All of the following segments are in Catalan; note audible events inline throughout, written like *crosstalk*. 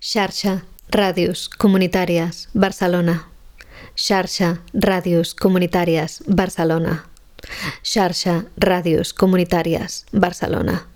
Xarxa Ràdios Comunitàries Barcelona. Xarxa Ràdios Comunitàries Barcelona. Xarxa Ràdios Comunitàries Barcelona.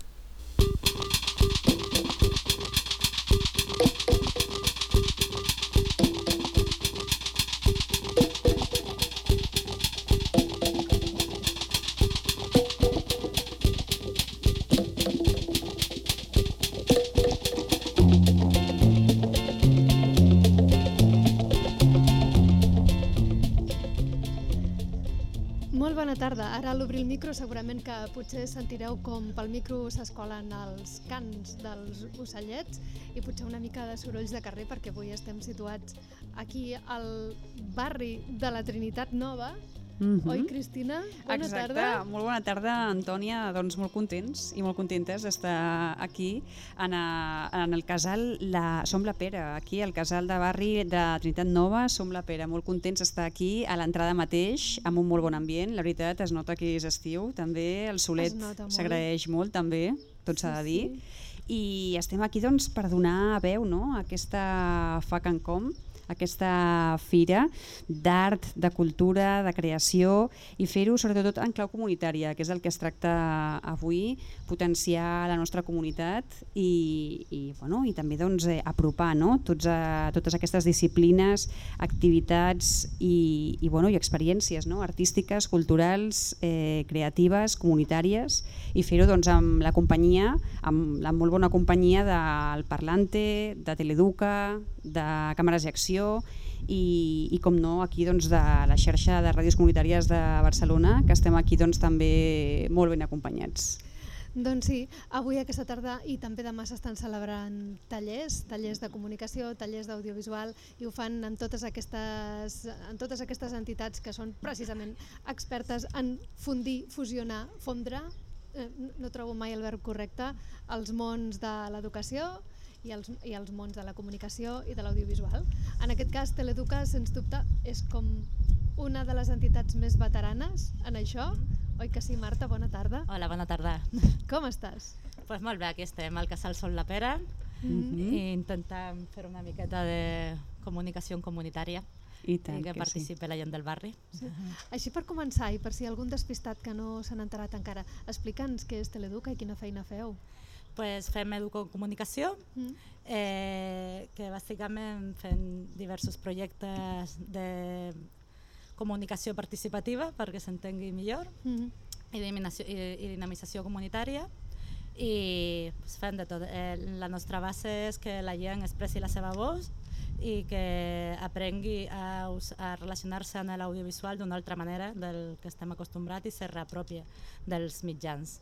Micro segurament que potser sentireu com pel micro s'escolen els cants dels ocellets i potser una mica de sorolls de carrer perquè avui estem situats aquí al barri de la Trinitat Nova. Mm -hmm. Oi, Cristina? Bona Exacte. tarda. Molt bona tarda, Antònia. Doncs molt contents i molt contentes d'estar aquí en, a, en el casal la, Som la Pera, aquí al casal de barri de Trinitat Nova, Som la Pera. Molt contents d'estar aquí a l'entrada mateix, amb un molt bon ambient. La veritat, es nota que és estiu, també. El solet nota molt. s'agraeix molt, també, tot s'ha de dir. I estem aquí doncs, per donar veu no, a aquesta FAC en Com, aquesta fira d'art, de cultura, de creació i fer-ho sobretot en clau comunitària, que és el que es tracta avui, potenciar la nostra comunitat i, i, bueno, i també doncs, eh, apropar no? Tots a, totes aquestes disciplines, activitats i, i, bueno, i experiències no? artístiques, culturals, eh, creatives, comunitàries i fer-ho doncs, amb la companyia, amb la molt bona companyia del Parlante, de Teleduca, de Càmeres i Acció i, i com no, aquí doncs, de la xarxa de ràdios comunitàries de Barcelona, que estem aquí doncs, també molt ben acompanyats. Doncs sí, avui aquesta tarda i també demà s'estan celebrant tallers, tallers de comunicació, tallers d'audiovisual i ho fan en totes, aquestes, en totes aquestes entitats que són precisament expertes en fundir, fusionar, fondre, eh, no trobo mai el verb correcte, els mons de l'educació i els, i els mons de la comunicació i de l'audiovisual. En aquest cas, Teleduca, sens dubte, és com una de les entitats més veteranes en això. Oi que sí, Marta? Bona tarda. Hola, bona tarda. *laughs* Com estàs? pues molt bé, aquí estem al Casal Sol la Pera Mhm. i intentant fer una miqueta de comunicació comunitària I tant i que, que sí. participi la gent del barri. Sí. Així per començar i per si hi ha algun despistat que no s'han enterat encara, explica'ns què és Teleduca i quina feina feu. Pues fem educocomunicació, Mm. eh, que bàsicament fem diversos projectes de comunicació participativa perquè s'entengui millor Mm. i, diminació, i, i dinamització comunitària i pues, fem de tot. Eh, la nostra base és que la gent expressi la seva voz i que aprengui a, a relacionar-se amb l'audiovisual d'una altra manera del que estem acostumbrats i se reapropia dels mitjans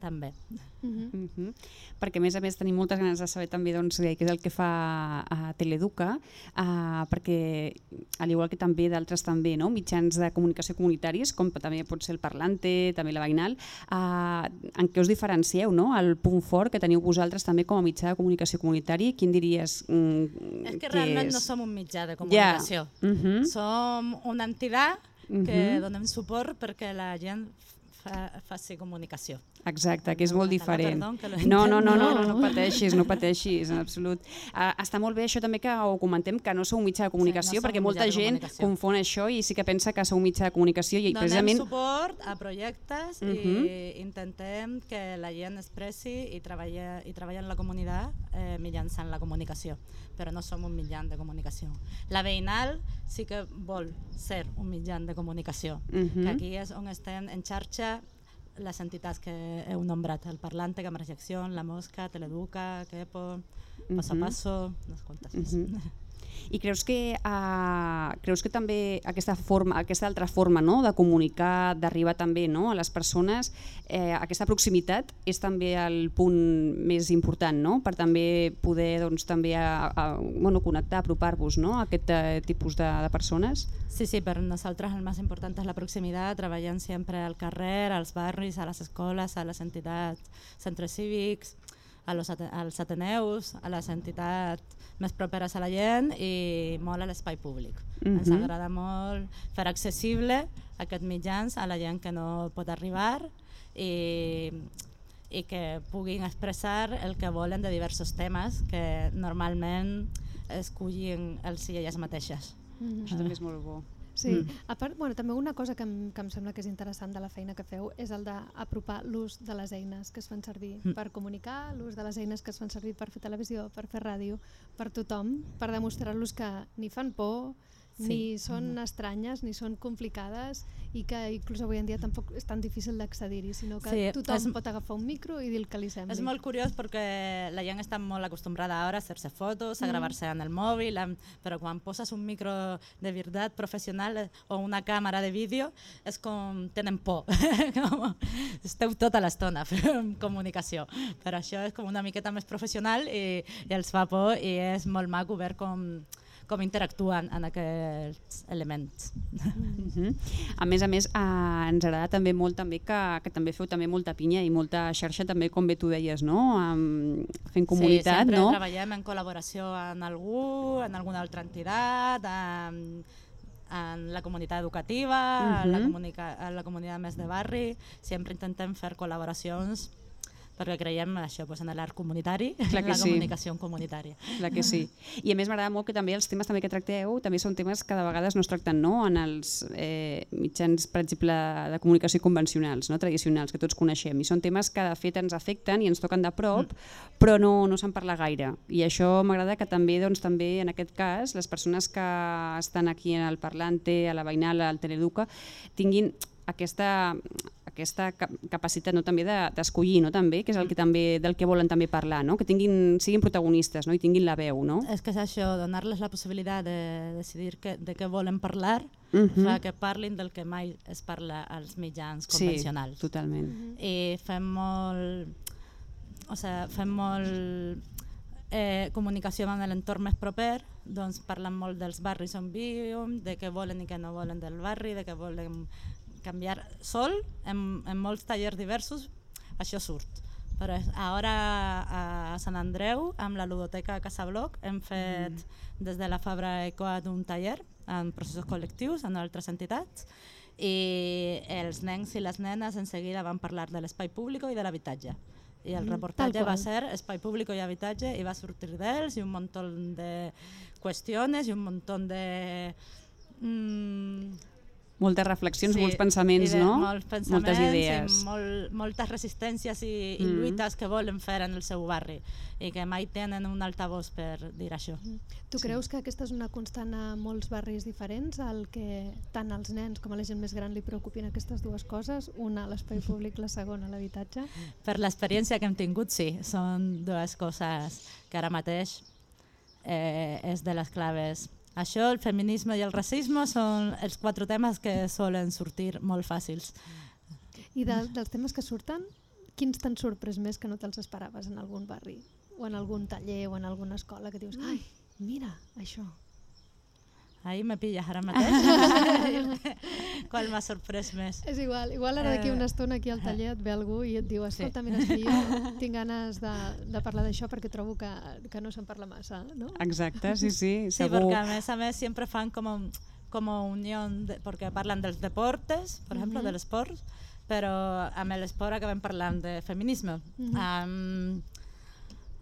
també. Mm Mm -hmm. Perquè a més a més tenim moltes ganes de saber també doncs, què és el que fa a Teleduca, uh, perquè al igual que també d'altres també no? mitjans de comunicació comunitaris, com també pot ser el Parlante, també la Veïnal, uh, en què us diferencieu, no? el punt fort que teniu vosaltres també com a mitjà de comunicació comunitari, quin diries mm, És que que realment és? no som un mitjà de comunicació. Mhm. Som una entitat que Mhm. donem suport perquè la gent fa, faci comunicació. Exacte, que és molt diferent. No, no, no, no, no, pateixis, no pateixis, en absolut. Uh, està molt bé això també que ho comentem, que no sou un mitjà de comunicació, Sí, no som perquè molta gent confon això i sí que pensa que sou un mitjà de comunicació i Donem precisament... suport a projectes i intentem que la gent expressi i treballa, i treballa en la comunitat eh, mitjançant la comunicació, però no som un mitjà de comunicació. La veïnal sí que vol ser un mitjà de comunicació, que aquí és on estem en xarxa les entitats que heu nombrat, el Parlante, d'Acció, La Mosca, Teleduca, Quepo, Paso Mhm. a Paso, unes quantes més. Mhm. *laughs* I creus que, uh, creus que també aquesta, forma, aquesta altra forma no? de comunicar, d'arribar també no? a les persones, eh, aquesta proximitat és també el punt més important no? per també poder doncs, també a, a, bueno, connectar, apropar-vos no? a aquest eh, tipus de, de persones? Sí, sí, per nosaltres el més important és la proximitat, treballant sempre al carrer, als barris, a les escoles, a les entitats, centres cívics, als ateneus, a les entitats més properes a la gent i molt a l'espai públic. Ens Mhm. agrada molt fer accessible aquests mitjans a la gent que no pot arribar i, i que puguin expressar el que volen de diversos temes que normalment escollin els i elles mateixes. Mhm. Això també és molt bo. Sí, Mm. a part, bueno, també una cosa que em, que em sembla que és interessant de la feina que feu és el d'apropar l'ús de les eines que es fan servir Mm. per comunicar, l'ús de les eines que es fan servir per fer televisió, per fer ràdio, per tothom, per demostrar-los que ni fan por, Sí. ni són estranyes, ni són complicades i que inclús avui en dia tampoc és tan difícil d'accedir-hi, sinó que Sí, tothom és- pot agafar un micro i dir el que li sembli. És molt curiós perquè la gent està molt acostumbrada ara a fer-se fotos, a Mm. gravar-se en el mòbil, però quan poses un micro de veritat professional eh, o una càmera de vídeo és com tenen por. *laughs* com, esteu tota l'estona *laughs* fent comunicació. Per això és com una miqueta més professional i, i els fa por i és molt maco veure com, com interactuen en aquests elements. Mhm. A més a més, eh, ens agrada també molt també que, que també feu també molta pinya i molta xarxa també, com bé tu deies, no? Um, fent comunitat, sí, sempre no? treballem en col·laboració amb algú, en alguna altra entitat, amb, en la comunitat educativa, en, la Mhm. comunica, en la comunitat més de barri, sempre intentem fer col·laboracions perquè creiem això, doncs, en l'art comunitari, Clar en la sí. comunicació comunitària. Clar que sí. I a més m'agrada molt que també els temes també que tracteu també són temes que de vegades no es tracten no? en els eh, mitjans, per exemple, de comunicació convencionals, no? tradicionals, que tots coneixem. I són temes que de fet ens afecten i ens toquen de prop, mm. però no, no se'n parla gaire. I això m'agrada que també, doncs, també en aquest cas, les persones que estan aquí en el Parlante, a la Veïnal, al Teleduca, tinguin aquesta aquesta cap- capacitat no, també de- d'escollir, no, també, que és el que també, del que volen també parlar, no? que tinguin, siguin protagonistes no? i tinguin la veu. No? És que és això, donar-les la possibilitat de decidir que, de què volen parlar, Mhm. fa que parlin del que mai es parla als mitjans Sí, convencionals. totalment. i fem molt o sigui, fem molt eh, comunicació amb l'entorn més proper doncs parlen molt dels barris on vivim de què volen i què no volen del barri de què volen canviar sol en, en molts tallers diversos això surt. Però ara a Sant Andreu amb la ludoteca Casabloc hem fet des de la Fabra Ecoat un taller en processos col·lectius en altres entitats i els nens i les nenes en seguida van parlar de l'espai públic i de l'habitatge. I el Mm, reportatge va ser espai públic i habitatge i va sortir d'ells i un munt de qüestions i un munt de... Mm, Moltes reflexions, sí, molts pensaments, no? Molts pensaments Moltes idees. i molt, moltes resistències i, i Mm. lluites que volen fer en el seu barri i que mai tenen un altavós per dir això. Tu creus que aquesta és una constant a molts barris diferents, el que tant als nens com a la gent més gran li preocupin aquestes dues coses? Una, l'espai públic, la segona, l'habitatge? Per l'experiència que hem tingut, sí, són dues coses que ara mateix eh, és de les claves. Això, el feminisme i el racisme són els quatre temes que solen sortir molt fàcils. I de, dels temes que surten, quins t'han sorprès més que no te'ls esperaves en algun barri? O en algun taller o en alguna escola que dius, ai, mira, això. Ahir me pilles ara mateix. *laughs* Qual m'ha sorprès més? És igual, igual ara d'aquí Eh, una estona aquí al taller et ve algú i et diu escolta, mira, és que jo *laughs* tinc ganes de, de parlar d'això perquè trobo que, que no se'n parla massa, no? Exacte, sí, sí, Sí, segur. porque a mes a mes siempre fan como, como unión, de, porque hablan dels deportes, por ejemplo, Ujú. del sport, però amb l'esport acabem parlant de feminisme. Mhm. Amb,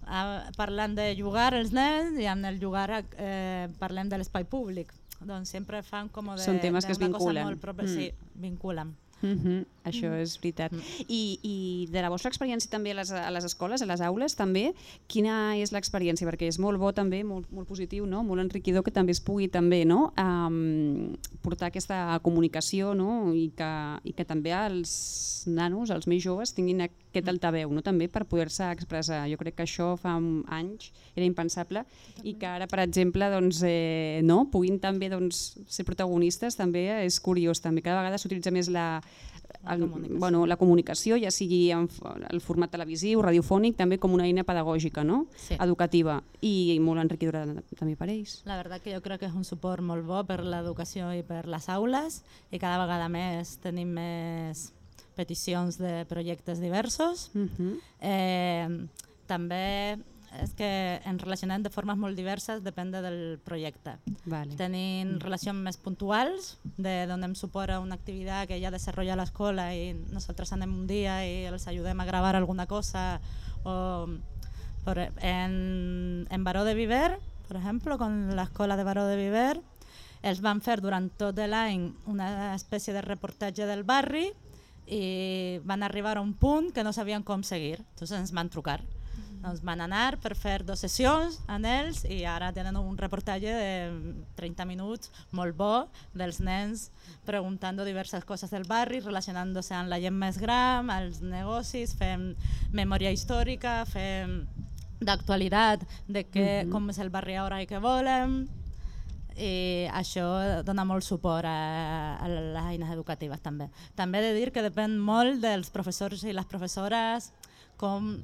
a, parlant de jugar els nens i amb el jugar eh, parlem de l'espai públic. Doncs sempre fan com de, Són temes que es vinculen. Molt proper, Mm. Sí, vinculen. Mhm, Això és veritat. Mm. I, I de la vostra experiència també a les, a les escoles, a les aules, també, quina és l'experiència? Perquè és molt bo també, molt, molt positiu, no? molt enriquidor que també es pugui també no? um, portar aquesta comunicació no? I, que, i que també els nanos, els més joves, tinguin aquest altaveu no? també per poder-se expressar. Jo crec que això fa anys era impensable i que ara, per exemple, doncs, eh, no? puguin també doncs, ser protagonistes també és curiós. També cada vegada s'utilitza més la, La el, comunicació. bueno, la comunicació, ja sigui en el format televisiu, radiofònic, també com una eina pedagògica, no? Sí. educativa i molt enriquidora també per ells. La veritat que jo crec que és un suport molt bo per l'educació i per les aules i cada vegada més tenim més peticions de projectes diversos. Uh -huh. Eh, també és que ens relacionem de formes molt diverses, depèn del projecte. Vale. Tenim relacions més puntuals, de donem suport a una activitat que ja desenvolupa l'escola i nosaltres anem un dia i els ajudem a gravar alguna cosa o por, en, en Baró de Viver, per exemple, con l'escola de Baró de Viver, els van fer durant tot l'any una espècie de reportatge del barri i van arribar a un punt que no sabien com seguir, entonces ens van trucar. Doncs van anar per fer dues sessions amb ells i ara tenen un reportatge de 30 minuts molt bo dels nens preguntant diverses coses del barri, relacionant-se amb la gent més gran, els negocis, fem memòria històrica, fem d'actualitat de què, Mhm. com és el barri ara i què volem i això dona molt suport a, a les eines educatives també. També he de dir que depèn molt dels professors i les professores com,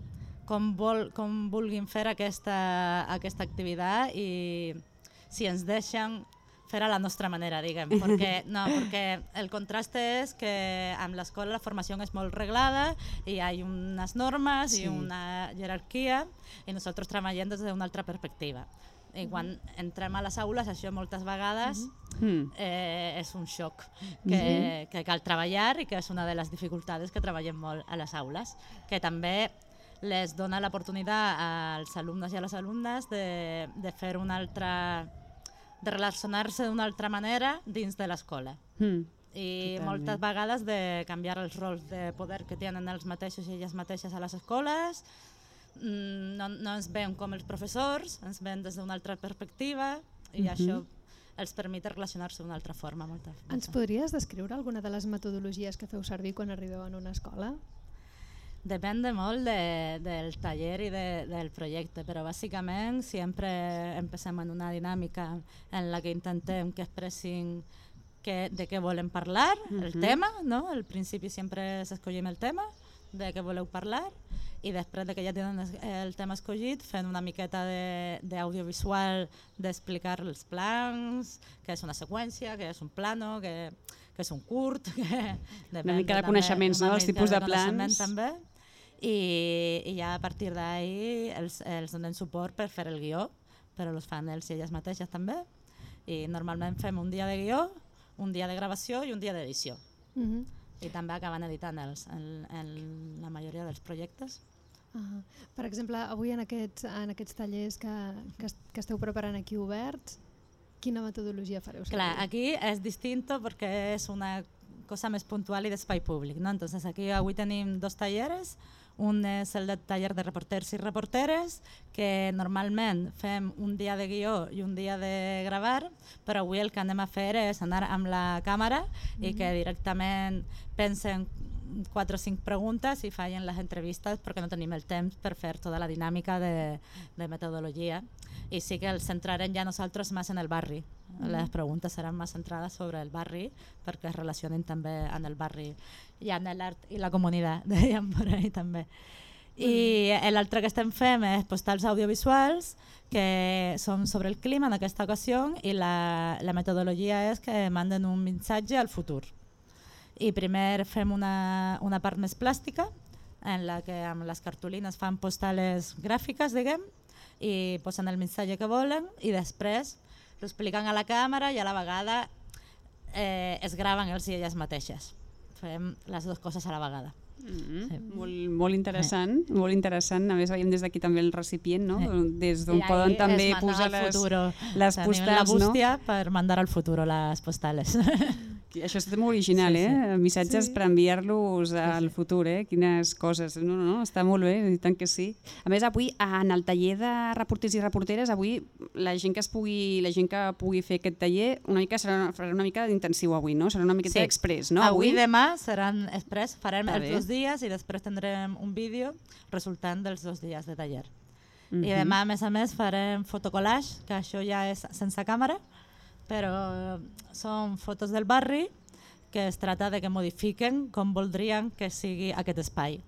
com, vol, com vulguin fer aquesta, aquesta activitat i si ens deixen fer a la nostra manera, diguem, perquè, no, perquè el contrast és que amb l'escola la formació és molt reglada i hi ha unes normes Sí. i una jerarquia i nosaltres treballem des d'una altra perspectiva. I quan entrem a les aules, això moltes vegades Mm. eh, és un xoc que, que cal treballar i que és una de les dificultats que treballem molt a les aules, que també les dona l'oportunitat als alumnes i a les alumnes de, de fer una altra de relacionar-se d'una altra manera dins de l'escola Mm. i Totalment. moltes vegades de canviar els rols de poder que tenen els mateixos i elles mateixes a les escoles no, no ens veiem com els professors, ens veiem des d'una altra perspectiva i Mhm. això els permet relacionar-se d'una altra forma. Molta, molta. Ens podries descriure alguna de les metodologies que feu servir quan arribeu en una escola? Depèn de molt de, del taller i de, del projecte, però bàsicament sempre empecem en una dinàmica en la que intentem que expressin que, de què volen parlar, el Mhm. tema, no? Al principi sempre s'escollim el tema, de què voleu parlar, i després de que ja tenen el tema escollit, fent una miqueta de- d'audiovisual d'explicar els plans, què és una seqüència, què és un plano, què, què és un curt, que depèn mica de també- coneixements, no? una Els tipus de coneixement plans. També. I, i ja a partir d'ahir els, els donem suport per fer el guió, però els fan ells i elles mateixes també. I normalment fem un dia de guió, un dia de gravació i un dia d'edició. Mhm. I també acaben editant els, en, en la majoria dels projectes. Ah, per exemple, avui en aquests, en aquests tallers que, que, que esteu preparant aquí oberts, quina metodologia fareu servir? Clar, aquí és distinto perquè és una cosa més puntual i d'espai públic. ¿no? Entonces aquí avui tenim dos talleres. Un és el de taller de reporters i reporteres, que normalment fem un dia de guió i un dia de gravar, però avui el que anem a fer és anar amb la càmera i que directament pensen quatre o cinc preguntes i fallen les entrevistes perquè no tenim el temps per fer tota la dinàmica de, de metodologia i sí que els centrarem ja nosaltres més en el barri. Les preguntes seran més centrades sobre el barri perquè es relacionen també amb el barri i amb l'art i la comunitat, *laughs* dèiem per ahí també. I l'altre que estem fent és postals audiovisuals que són sobre el clima en aquesta ocasió i la, la metodologia és que manden un missatge al futur. I primer fem una, una part més plàstica en la que amb les cartolines fan postales gràfiques, diguem, i posen el missatge que volen i després ho expliquen a la càmera i a la vegada eh, es graven ells i elles mateixes. Fem les dues coses a la vegada. Mm Sí. molt, molt interessant, molt interessant. A més, veiem des d'aquí també el recipient, no? Sí. Des d'on poden també posar les, futuro. les Tenim la postals, no? bústia per mandar al futuro les postales. *laughs* Això és molt original, Sí, sí. eh? Missatges Sí. per enviar-los al sí. futur, eh? Quines coses. No, no, no, està molt bé, i tant que sí. A més, avui, en el taller de reporters i reporteres, avui la gent que es pugui, la gent que pugui fer aquest taller, una mica serà, farà una mica d'intensiu avui, no? Serà una miqueta Sí. express, no? Avui i demà seran express, farem els dos dies i després tindrem un vídeo resultant dels dos dies de taller. Mhm. I demà, a més a més, farem fotocollage, que això ja és sense càmera, però són fotos del barri que es tracta de que modifiquen com voldrien que sigui aquest espai.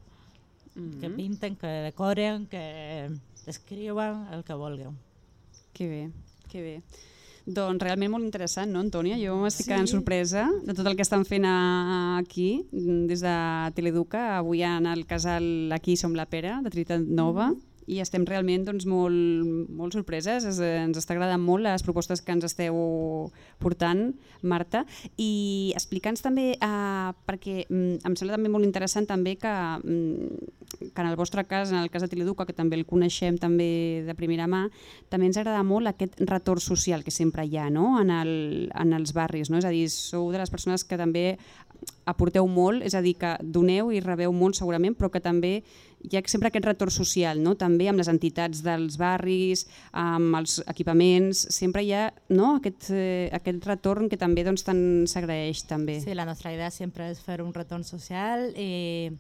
Mhm. Que pinten, que decoren, que escriuen, el que vulguin. Que bé, que bé. Doncs realment molt interessant, no, Antònia? Jo m'estic Sí. quedant sorpresa de tot el que estan fent aquí, mm, des de Teleduca, avui en el casal Aquí som la Pera, de Trinitat Nova, i estem realment doncs, molt, molt sorpreses, es, ens està agradant molt les propostes que ens esteu portant, Marta, i explica'ns també, eh, perquè mm, em sembla també molt interessant també que, mm, que en el vostre cas, en el cas de Teleduca, que també el coneixem també de primera mà, també ens agrada molt aquest retorn social que sempre hi ha no? en, el, en els barris, no? és a dir, sou de les persones que també aporteu molt, és a dir, que doneu i rebeu molt segurament, però que també hi ha sempre aquest retorn social, no? també amb les entitats dels barris, amb els equipaments, sempre hi ha no? aquest, eh, aquest retorn que també doncs, tant s'agraeix. també. Sí, la nostra idea sempre és fer un retorn social i,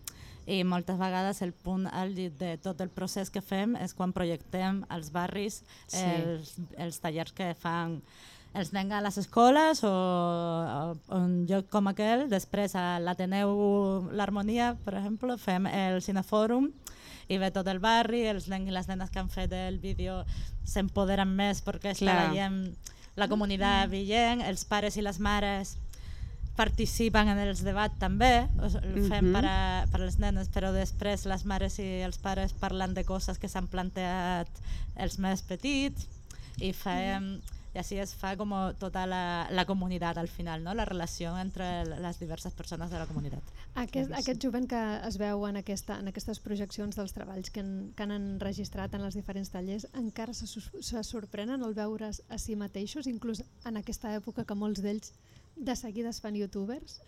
i moltes vegades el punt àlgid de tot el procés que fem és quan projectem als barris Sí. els, els tallers que fan els nens a les escoles o, o, un lloc com aquell. Després a l'Ateneu l'Harmonia, per exemple, fem el Cinefòrum i ve tot el barri, els nens i les nenes que han fet el vídeo s'empoderen més perquè està Clar. la gent, la comunitat veient, els pares i les mares participen en els debats també, o sigui, el fem Mhm. per, a, per a les nenes, però després les mares i els pares parlen de coses que s'han planteat els més petits i fem i així es fa com tota la, la comunitat al final, no? la relació entre les diverses persones de la comunitat. Aquest, aquest jovent que es veu en, aquesta, en aquestes projeccions dels treballs que han, que han enregistrat en els diferents tallers encara se, se sorprenen al veure's a si mateixos, inclús en aquesta època que molts d'ells de seguida es fan youtubers?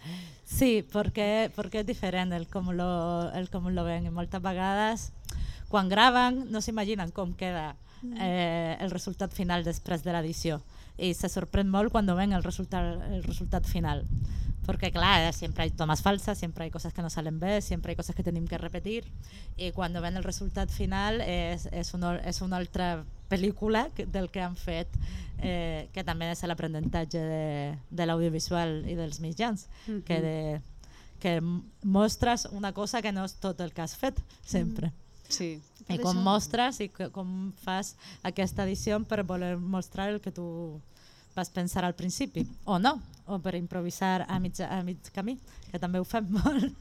Sí, perquè, perquè és diferent el com, lo, el com lo ven i moltes vegades quan graven no s'imaginen com queda eh, el resultat final després de l'edició. I se sorprèn molt quan ven el resultat, el resultat final. Porque claro, siempre hay tomas falsas, siempre hay cosas que no salen bien, siempre hay cosas que tenemos que repetir. Y cuando ven el resultat final és, és, una, és una altra pel·lícula del que han fet eh, que també és l'aprenentatge de, de l'audiovisual i dels mitjans Mhm. que, de, que mostres una cosa que no és tot el que has fet sempre Sí. i com mostres i com fas aquesta edició per voler mostrar el que tu vas pensar al principi o no, o per improvisar a mig, a mig camí, que també ho fem molt.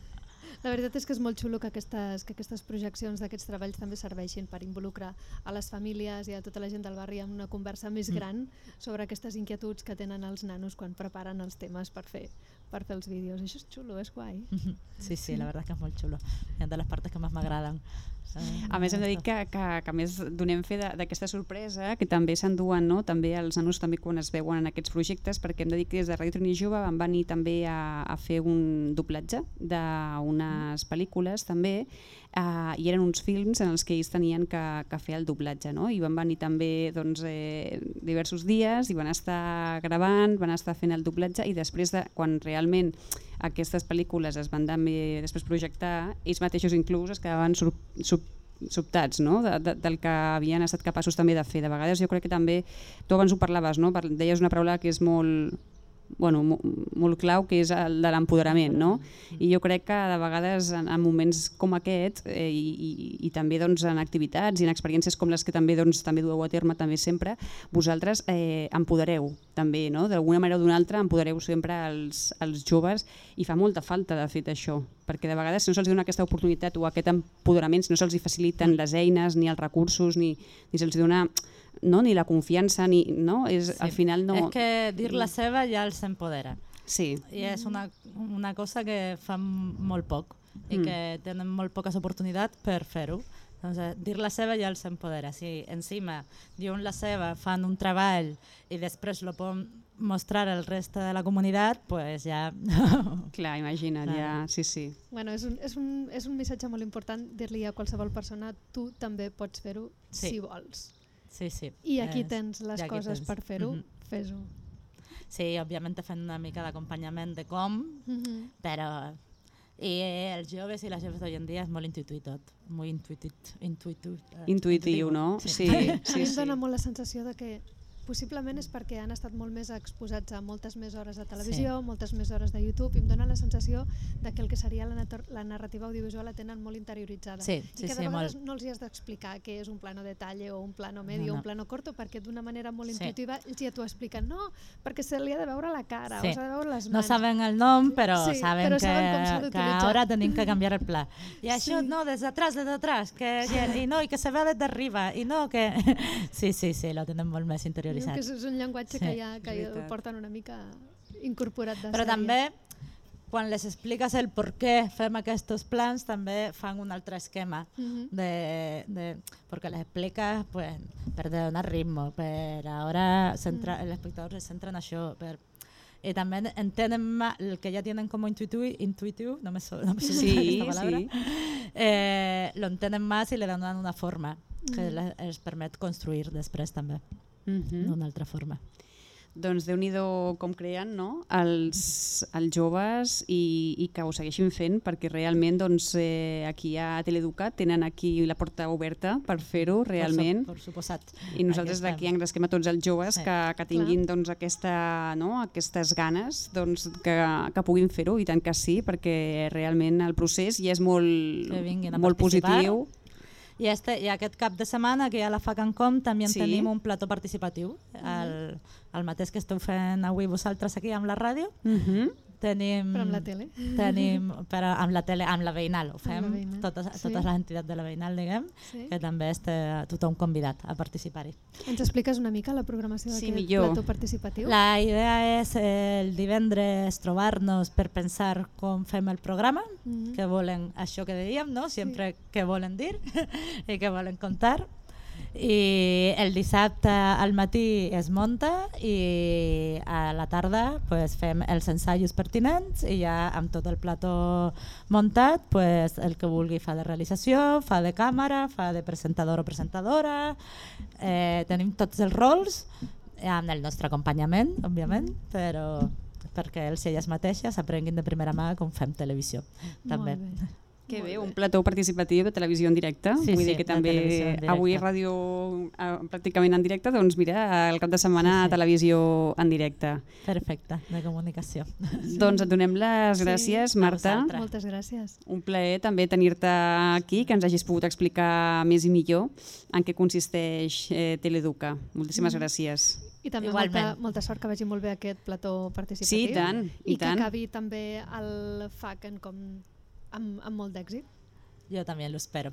La veritat és que és molt xulo que aquestes, que aquestes projeccions d'aquests treballs també serveixin per involucrar a les famílies i a tota la gent del barri en una conversa més gran sobre aquestes inquietuds que tenen els nanos quan preparen els temes per fer, per fer els vídeos. Això és xulo, és guai. *laughs* Sí, sí, la verdad que és molt xulo. És de les parts que més m'agraden. A més hem de dir que, que, que a més donem fe d'aquesta sorpresa que també s'enduen no? també els nanos també quan es veuen en aquests projectes perquè hem de dir que des de Ràdio Trini Jove van venir també a, a fer un doblatge d'unes pel·lícules també eh, i eren uns films en els que ells tenien que, que fer el doblatge no? i van venir també doncs, eh, diversos dies i van estar gravant, van estar fent el doblatge i després de, quan realment aquestes pel·lícules es van també després projectar, ells mateixos inclús es quedaven sur, sub, sobtats no? de, de, del que havien estat capaços també de fer. De vegades jo crec que també, tu abans ho parlaves, no? Deies una paraula que és molt, bueno, mo- molt clau, que és el de l'empoderament, no? I jo crec que de vegades en, en moments com aquest eh, i, i, i també doncs, en activitats i en experiències com les que també doncs, també dueu a terme també sempre, vosaltres eh, empodereu també, no? D'alguna manera o d'una altra empodereu sempre els, els joves i fa molta falta de fet això, perquè de vegades si no se'ls dona aquesta oportunitat o aquest empoderament, si no se'ls faciliten les eines ni els recursos ni, ni se'ls dona no, ni la confiança ni, no? és, Sí. al final no... És que dir la seva ja els empodera. Sí, I és una, una cosa que fan molt poc i Mm. que tenen molt poques oportunitats per fer-ho. Doncs, eh, dir la seva ja els empodera. Si encima diuen la seva, fan un treball i després lo poden mostrar al reste de la comunitat, pues ja... *laughs* clar, imagina't, Clar. ja, sí, sí. Bueno, és, un, és, un, és un missatge molt important dir-li a qualsevol persona tu també pots fer-ho Sí. si vols. Sí, sí. I aquí És- tens les aquí coses tens. per fer-ho, Mhm. fes-ho. Sí, òbviament fent una mica d'acompanyament de com, Mhm. però i els joves i les joves d'avui en dia és molt intuitiu tot, molt intuitiu, eh, Intuitiu, no? Sí, a mi sí, em sí. dóna molt la sensació de que possiblement és perquè han estat molt més exposats a moltes més hores de televisió, sí. moltes més hores de YouTube, i em dóna la sensació de que el que seria la, la narrativa audiovisual la tenen molt interioritzada. Sí, sí, I que de sí, vegades molt. no els hi has d'explicar què és un plano detalle o un plano medio No, o no. un plano corto, perquè d'una manera molt Sí. intuitiva ells ja t'ho expliquen. No, perquè se li ha de veure la cara, Sí. o s'ha de veure les mans. No saben el nom, però Sí, saben però que, saben que ara tenim que canviar el pla. I això Sí. no, des d'atrás, des d'atrás, que, que, i no, i que se ve des d'arriba, i no, que... *laughs* Sí, sí, sí, lo tenen molt més Diu interioritzat. que és, és un llenguatge Sí, que ja, que ja veritat. porten una mica incorporat de Però sèrie. també, quan les expliques el per què fem aquests plans, també fan un altre esquema. Mhm. de, de- porque les explicas pues, per donar ritmo, per ahora centra, el espectador se centra en això, per, y también entienden más el que ya tienen como intuitivo, intuitivo no me, so, no me Sí, esta palabra, sí. eh, lo entienden más y le donen una forma que Mm. les, els permet construir després també, Mhm. d'una altra forma. Doncs déu nhi com creen no? els, els joves i, i que ho segueixin fent perquè realment doncs, eh, aquí a Teleeducat tenen aquí la porta oberta per fer-ho realment Per, su, per suposat. i nosaltres Aquí d'aquí engresquem a tots els joves Sí. que, que tinguin doncs, aquesta, no? aquestes ganes doncs, que, que puguin fer-ho i tant que sí perquè realment el procés ja és molt, molt participar. positiu I, este, I aquest cap de setmana, que hi ha la FACANCOM, també en Sí. tenim un plató participatiu, el, el mateix que esteu fent avui vosaltres aquí amb la ràdio. Mhm. Tenim, Però amb la tele. Tenim, però amb la tele, amb la veïnal, ho fem veïnal, totes, sí. totes les entitats de la veïnal, diguem, Sí. que també està tothom convidat a participar-hi. Ens expliques una mica la programació Sí, d'aquest millor. plató participatiu? La idea és el divendres trobar-nos per pensar com fem el programa, Mhm. que volen, això que dèiem, no? sempre què volen dir *laughs* i què volen contar. I el dissabte al matí es monta i a la tarda pues, fem els ensaios pertinents i ja amb tot el plató muntat pues, el que vulgui fa de realització, fa de càmera, fa de presentador o presentadora, eh, tenim tots els rols amb el nostre acompanyament, òbviament, però perquè ells i elles mateixes aprenguin de primera mà com fem televisió. També. Molt bé. Que bé, un plató participatiu de televisió en directe. Sí, Vull sí, dir que també en avui ràdio eh, pràcticament en directe, doncs mira, el cap de setmana Sí, sí. televisió en directe. Perfecte, de comunicació. *laughs* Doncs et donem les Sí, gràcies, a Marta. Moltes gràcies. Un plaer també tenir-te aquí, que ens hagis pogut explicar més i millor en què consisteix eh, Teleeduca. Moltíssimes Mm. gràcies. I també Igualment. molta, molta sort que vagi molt bé aquest plató participatiu. Sí, i tant, i I, tant. que acabi també el FACen com amb, amb molt d'èxit. Jo també lo espero.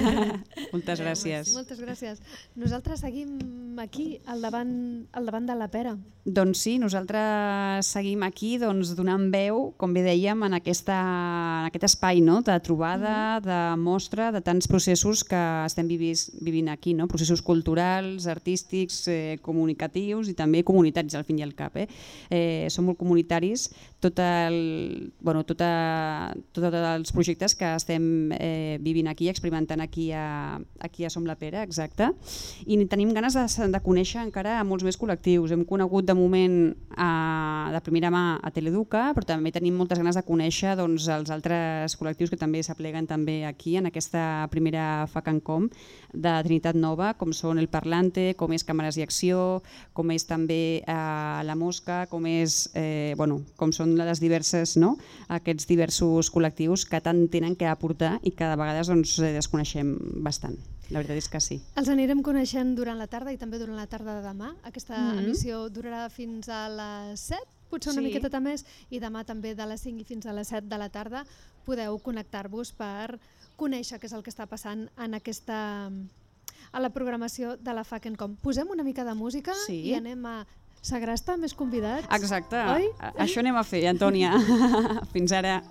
*laughs* Moltes gràcies. Moltes gràcies. Nosaltres seguim aquí, al davant, al davant de la pera. Doncs sí, nosaltres seguim aquí doncs, donant veu, com bé dèiem, en, aquesta, en aquest espai no? de trobada, de mostra, de tants processos que estem vivis, vivint aquí, no? processos culturals, artístics, eh, comunicatius i també comunitaris al fin i al cap. Eh? Eh, som molt comunitaris, tot el, bueno, tota, tots els projectes que estem eh, vivint aquí, experimentant aquí a, aquí a Som la Pera, exacte, i tenim ganes de, de conèixer encara a molts més col·lectius. Hem conegut de moment a, de primera mà a Teleduca, però també tenim moltes ganes de conèixer doncs, els altres col·lectius que també s'apleguen també aquí en aquesta primera FACANCOM de Trinitat Nova, com són el Parlante, com és Càmeres i Acció, com és també eh, La Mosca, com, és, eh, bueno, com són les diverses, no? aquests diversos col·lectius que tant tenen que aportar i que de vegades doncs, eh, desconeixem bastant. La veritat és que sí. Els anirem coneixent durant la tarda i també durant la tarda de demà. Aquesta Mhm. emissió durarà fins a les 7, potser una Sí. miqueta més, i demà també de les 5 i fins a les 7 de la tarda podeu connectar-vos per conèixer què és el que està passant en aquesta a la programació de la FACENCOM. Posem una mica de música Sí. i anem a segrestar més convidats. Exacte. Oi? A- Això anem a fer, Antònia. *laughs* Fins ara.